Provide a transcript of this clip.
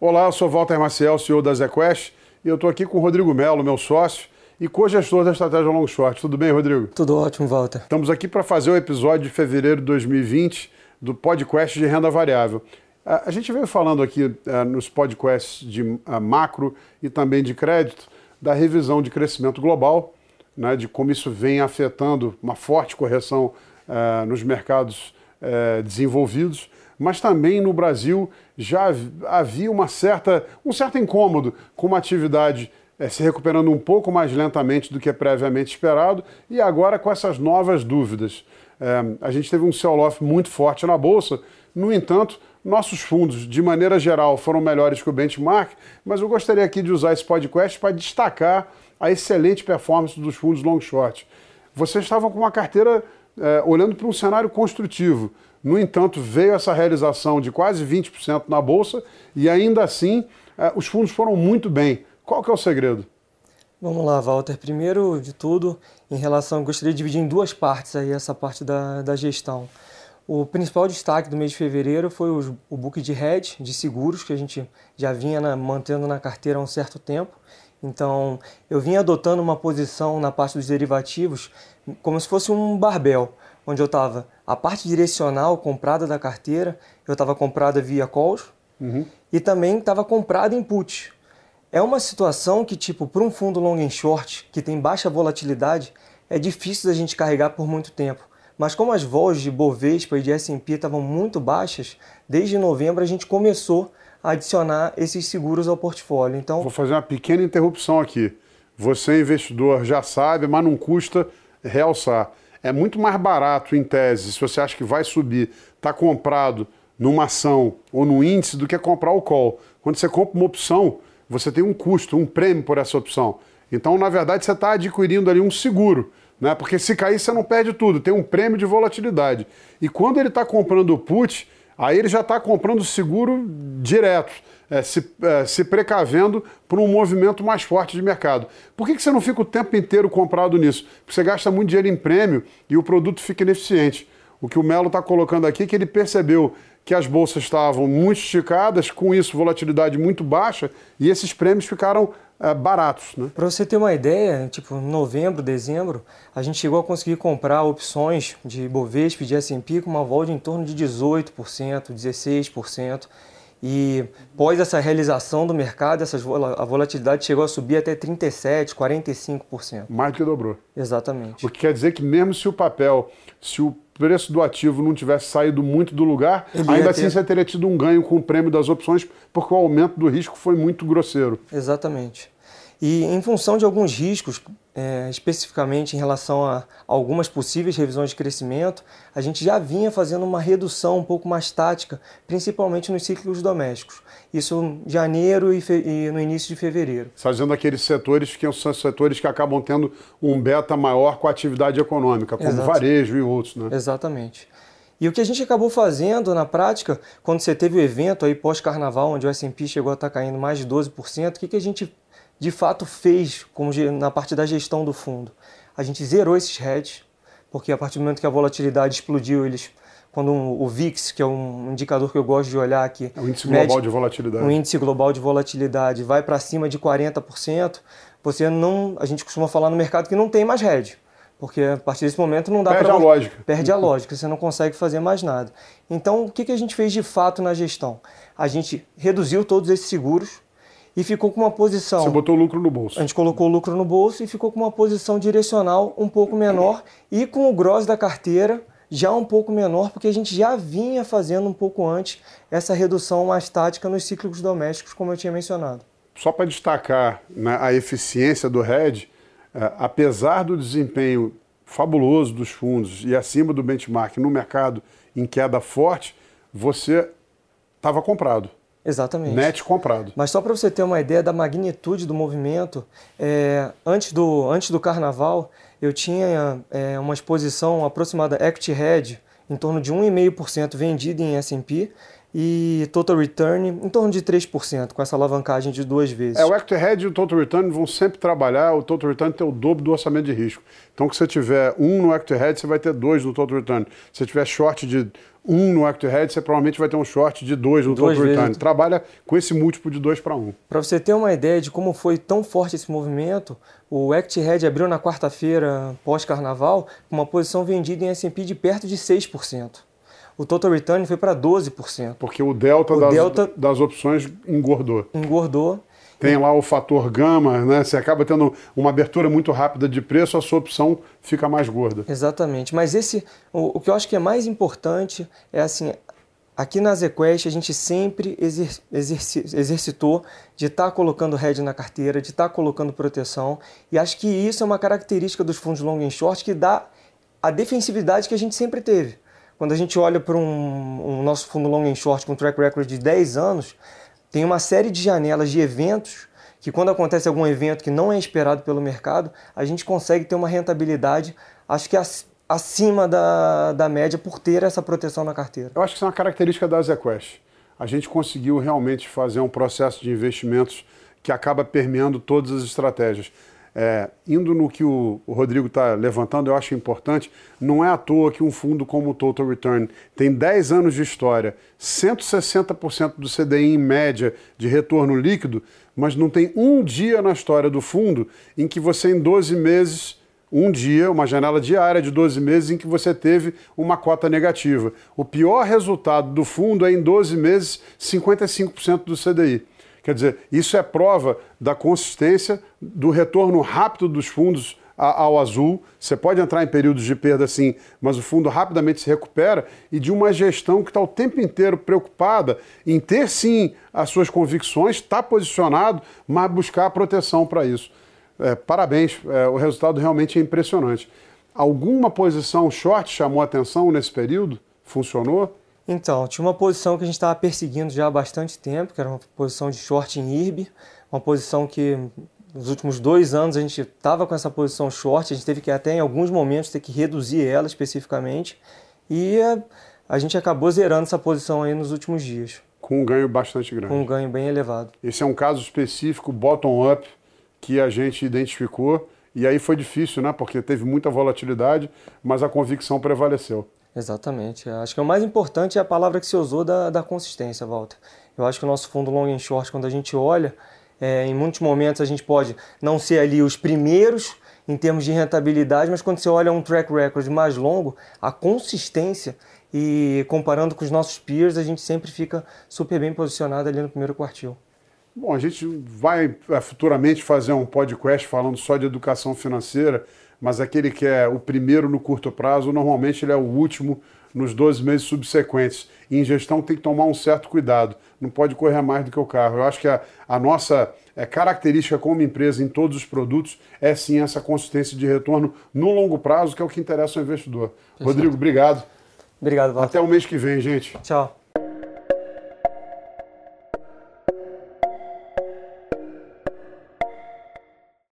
Olá, eu sou Walter Maciel, CEO da ZQuest, e eu estou aqui com o Rodrigo Melo, meu sócio e co-gestor da estratégia Long Short. Tudo bem, Rodrigo? Tudo ótimo, Walter. Estamos aqui para fazer o episódio de fevereiro de 2020 do podcast de renda variável. A gente veio falando aqui eh, nos podcasts de eh, macro e também de crédito da revisão de crescimento global, né, de como isso vem afetando uma forte correção eh, nos mercados desenvolvidos mas também no Brasil já havia uma certa, um certo incômodo com uma atividade é, se recuperando um pouco mais lentamente do que previamente esperado e agora com essas novas dúvidas. É, a gente teve um sell-off muito forte na Bolsa, no entanto, nossos fundos, de maneira geral, foram melhores que o benchmark, mas eu gostaria aqui de usar esse podcast para destacar a excelente performance dos fundos long short. Vocês estavam com uma carteira é, olhando para um cenário construtivo. No entanto, veio essa realização de quase 20% na Bolsa e ainda assim é, os fundos foram muito bem. Qual que é o segredo? Vamos lá, Walter. Primeiro de tudo, em relação, gostaria de dividir em duas partes aí essa parte da, da gestão. O principal destaque do mês de fevereiro foi o, book de hedge, de seguros, que a gente já vinha na, mantendo na carteira há um certo tempo. Então, eu vinha adotando uma posição na parte dos derivativos como se fosse um barbel, onde eu estava a parte direcional comprada da carteira, eu estava comprada via calls uhum. e também estava comprada em put. É uma situação que, tipo, para um fundo long and short, que tem baixa volatilidade, é difícil da gente carregar por muito tempo. Mas como as vols de Bovespa e de S&P estavam muito baixas, desde novembro a gente começou adicionar esses seguros ao portfólio. Então, vou fazer uma pequena interrupção aqui. Você investidor já sabe, mas não custa realçar. É muito mais barato, em tese, se você acha que vai subir, tá comprado numa ação ou no índice do que comprar o call. Quando você compra uma opção, você tem um custo, um prêmio por essa opção. Então, na verdade, você está adquirindo ali um seguro, né? Porque se cair, você não perde tudo, tem um prêmio de volatilidade. E quando ele está comprando o put, aí ele já está comprando seguro direto é, se, é, se precavendo por um movimento mais forte de mercado. Por que, que você não fica o tempo inteiro comprado nisso? Porque você gasta muito dinheiro em prêmio e o produto fica ineficiente. O que o Melo está colocando aqui é que ele percebeu que as bolsas estavam muito esticadas, com isso volatilidade muito baixa, e esses prêmios ficaram é, baratos. Né? Para você ter uma ideia, tipo, novembro, dezembro, a gente chegou a conseguir comprar opções de Bovespa e de S&P com uma volta em torno de 18%, 16%. E após essa realização do mercado, essa, a volatilidade chegou a subir até 37%, 45%. Mais do que dobrou. Exatamente. O que quer dizer que mesmo se o papel, se o preço do ativo não tivesse saído muito do lugar, Ele ainda assim ter... você teria tido um ganho com o prêmio das opções, porque o aumento do risco foi muito grosseiro. Exatamente. E em função de alguns riscos, é, especificamente em relação a algumas possíveis revisões de crescimento, a gente já vinha fazendo uma redução um pouco mais tática, principalmente nos ciclos domésticos. Isso em janeiro e, e no início de fevereiro. Fazendo aqueles setores que são setores que acabam tendo um beta maior com a atividade econômica, como Exato. varejo e outros. Né? Exatamente. E o que a gente acabou fazendo na prática, quando você teve o evento aí pós-carnaval, onde o S&P chegou a estar caindo mais de 12%, o que, que a gente de fato fez como na parte da gestão do fundo. A gente zerou esses hedges, porque a partir do momento que a volatilidade explodiu, eles quando um, o VIX, que é um indicador que eu gosto de olhar aqui, é o índice global mede, de volatilidade. O índice global de volatilidade vai para cima de 40%, você não, a gente costuma falar no mercado que não tem mais hedge. Porque a partir desse momento não dá para. Perde pra, a lógica. Perde a lógica, você não consegue fazer mais nada. Então, o que, que a gente fez de fato na gestão? A gente reduziu todos esses seguros, e ficou com uma posição. Você botou o lucro no bolso. A gente colocou o lucro no bolso e ficou com uma posição direcional um pouco menor e com o gross da carteira já um pouco menor, porque a gente já vinha fazendo um pouco antes essa redução mais tática nos ciclos domésticos, como eu tinha mencionado. Só para destacar né, a eficiência do hedge, é, apesar do desempenho fabuloso dos fundos e acima do benchmark no mercado em queda forte, você estava comprado. Exatamente. Net comprado. Mas só para você ter uma ideia da magnitude do movimento, é, antes, do, antes do carnaval, eu tinha é, uma exposição aproximada equity hedge em torno de 1,5% vendida em S&P e total return em torno de 3%, com essa alavancagem de duas vezes. É, o equity hedge e o total return vão sempre trabalhar, o total return tem o dobro do orçamento de risco. Então, se você tiver um no equity hedge, você vai ter dois no total return. Se você tiver short de um no equity hedge, você provavelmente vai ter um short de dois no total return. Trabalha com esse múltiplo de dois para um. Para você ter uma ideia de como foi tão forte esse movimento, o Equity Hedge abriu na quarta-feira pós-carnaval com uma posição vendida em S&P de perto de 6%. O total return foi para 12%. Porque o delta, O das, delta- das opções engordou. Engordou. Tem lá o fator gama, né? Você acaba tendo uma abertura muito rápida de preço, a sua opção fica mais gorda. Exatamente. Mas esse, o, o que eu acho que é mais importante é assim, aqui na ZQuest a gente sempre exer, exerci, exercitou de estar colocando hedge na carteira, de estar colocando proteção. E acho que isso é uma característica dos fundos long and short que dá a defensividade que a gente sempre teve. Quando a gente olha para um, um nosso fundo long and short com track record de 10 anos, tem uma série de janelas de eventos que quando acontece algum evento que não é esperado pelo mercado, a gente consegue ter uma rentabilidade, acho que ac- acima da, da média por ter essa proteção na carteira. Eu acho que isso é uma característica da ZQuest. A gente conseguiu realmente fazer um processo de investimentos que acaba permeando todas as estratégias. É, indo no que o, o Rodrigo está levantando, eu acho importante, não é à toa que um fundo como o Total Return tem 10 anos de história, 160% do CDI em média de retorno líquido, mas não tem um dia na história do fundo em que você, em 12 meses, um dia, uma janela diária de 12 meses em que você teve uma cota negativa. O pior resultado do fundo é, em 12 meses, 55% do CDI. Quer dizer, isso é prova da consistência, do retorno rápido dos fundos ao azul. Você pode entrar em períodos de perda sim, mas o fundo rapidamente se recupera e de uma gestão que está o tempo inteiro preocupada em ter sim as suas convicções, estar posicionado, mas buscar a proteção para isso. É, parabéns, é, o resultado realmente é impressionante. Alguma posição short chamou atenção nesse período? Funcionou? Então, tinha uma posição que a gente estava perseguindo já há bastante tempo, que era uma posição de short em IRB, uma posição que nos últimos dois anos a gente estava com essa posição short, a gente teve que até em alguns momentos ter que reduzir ela especificamente, e a gente acabou zerando essa posição aí nos últimos dias, Com um ganho bastante grande. com um ganho bem elevado. Esse é um caso específico, bottom-up, que a gente identificou. E aí foi difícil, né? Porque teve muita volatilidade, mas a convicção prevaleceu. Exatamente. Acho que o mais importante é a palavra que você usou da, da consistência, Walter. Eu acho que o nosso fundo long and short, quando a gente olha, é, em muitos momentos a gente pode não ser ali os primeiros em termos de rentabilidade, mas quando você olha um track record mais longo, a consistência e comparando com os nossos peers, a gente sempre fica super bem posicionado ali no primeiro quartil. Bom, a gente vai é, futuramente fazer um podcast falando só de educação financeira, mas aquele que é o primeiro no curto prazo, normalmente ele é o último nos 12 meses subsequentes. E em gestão tem que tomar um certo cuidado, não pode correr mais do que o carro. Eu acho que a, a nossa é, característica como empresa em todos os produtos é sim essa consistência de retorno no longo prazo, que é o que interessa ao investidor. Rodrigo, obrigado. Obrigado, Walter. Até o mês que vem, gente. Tchau.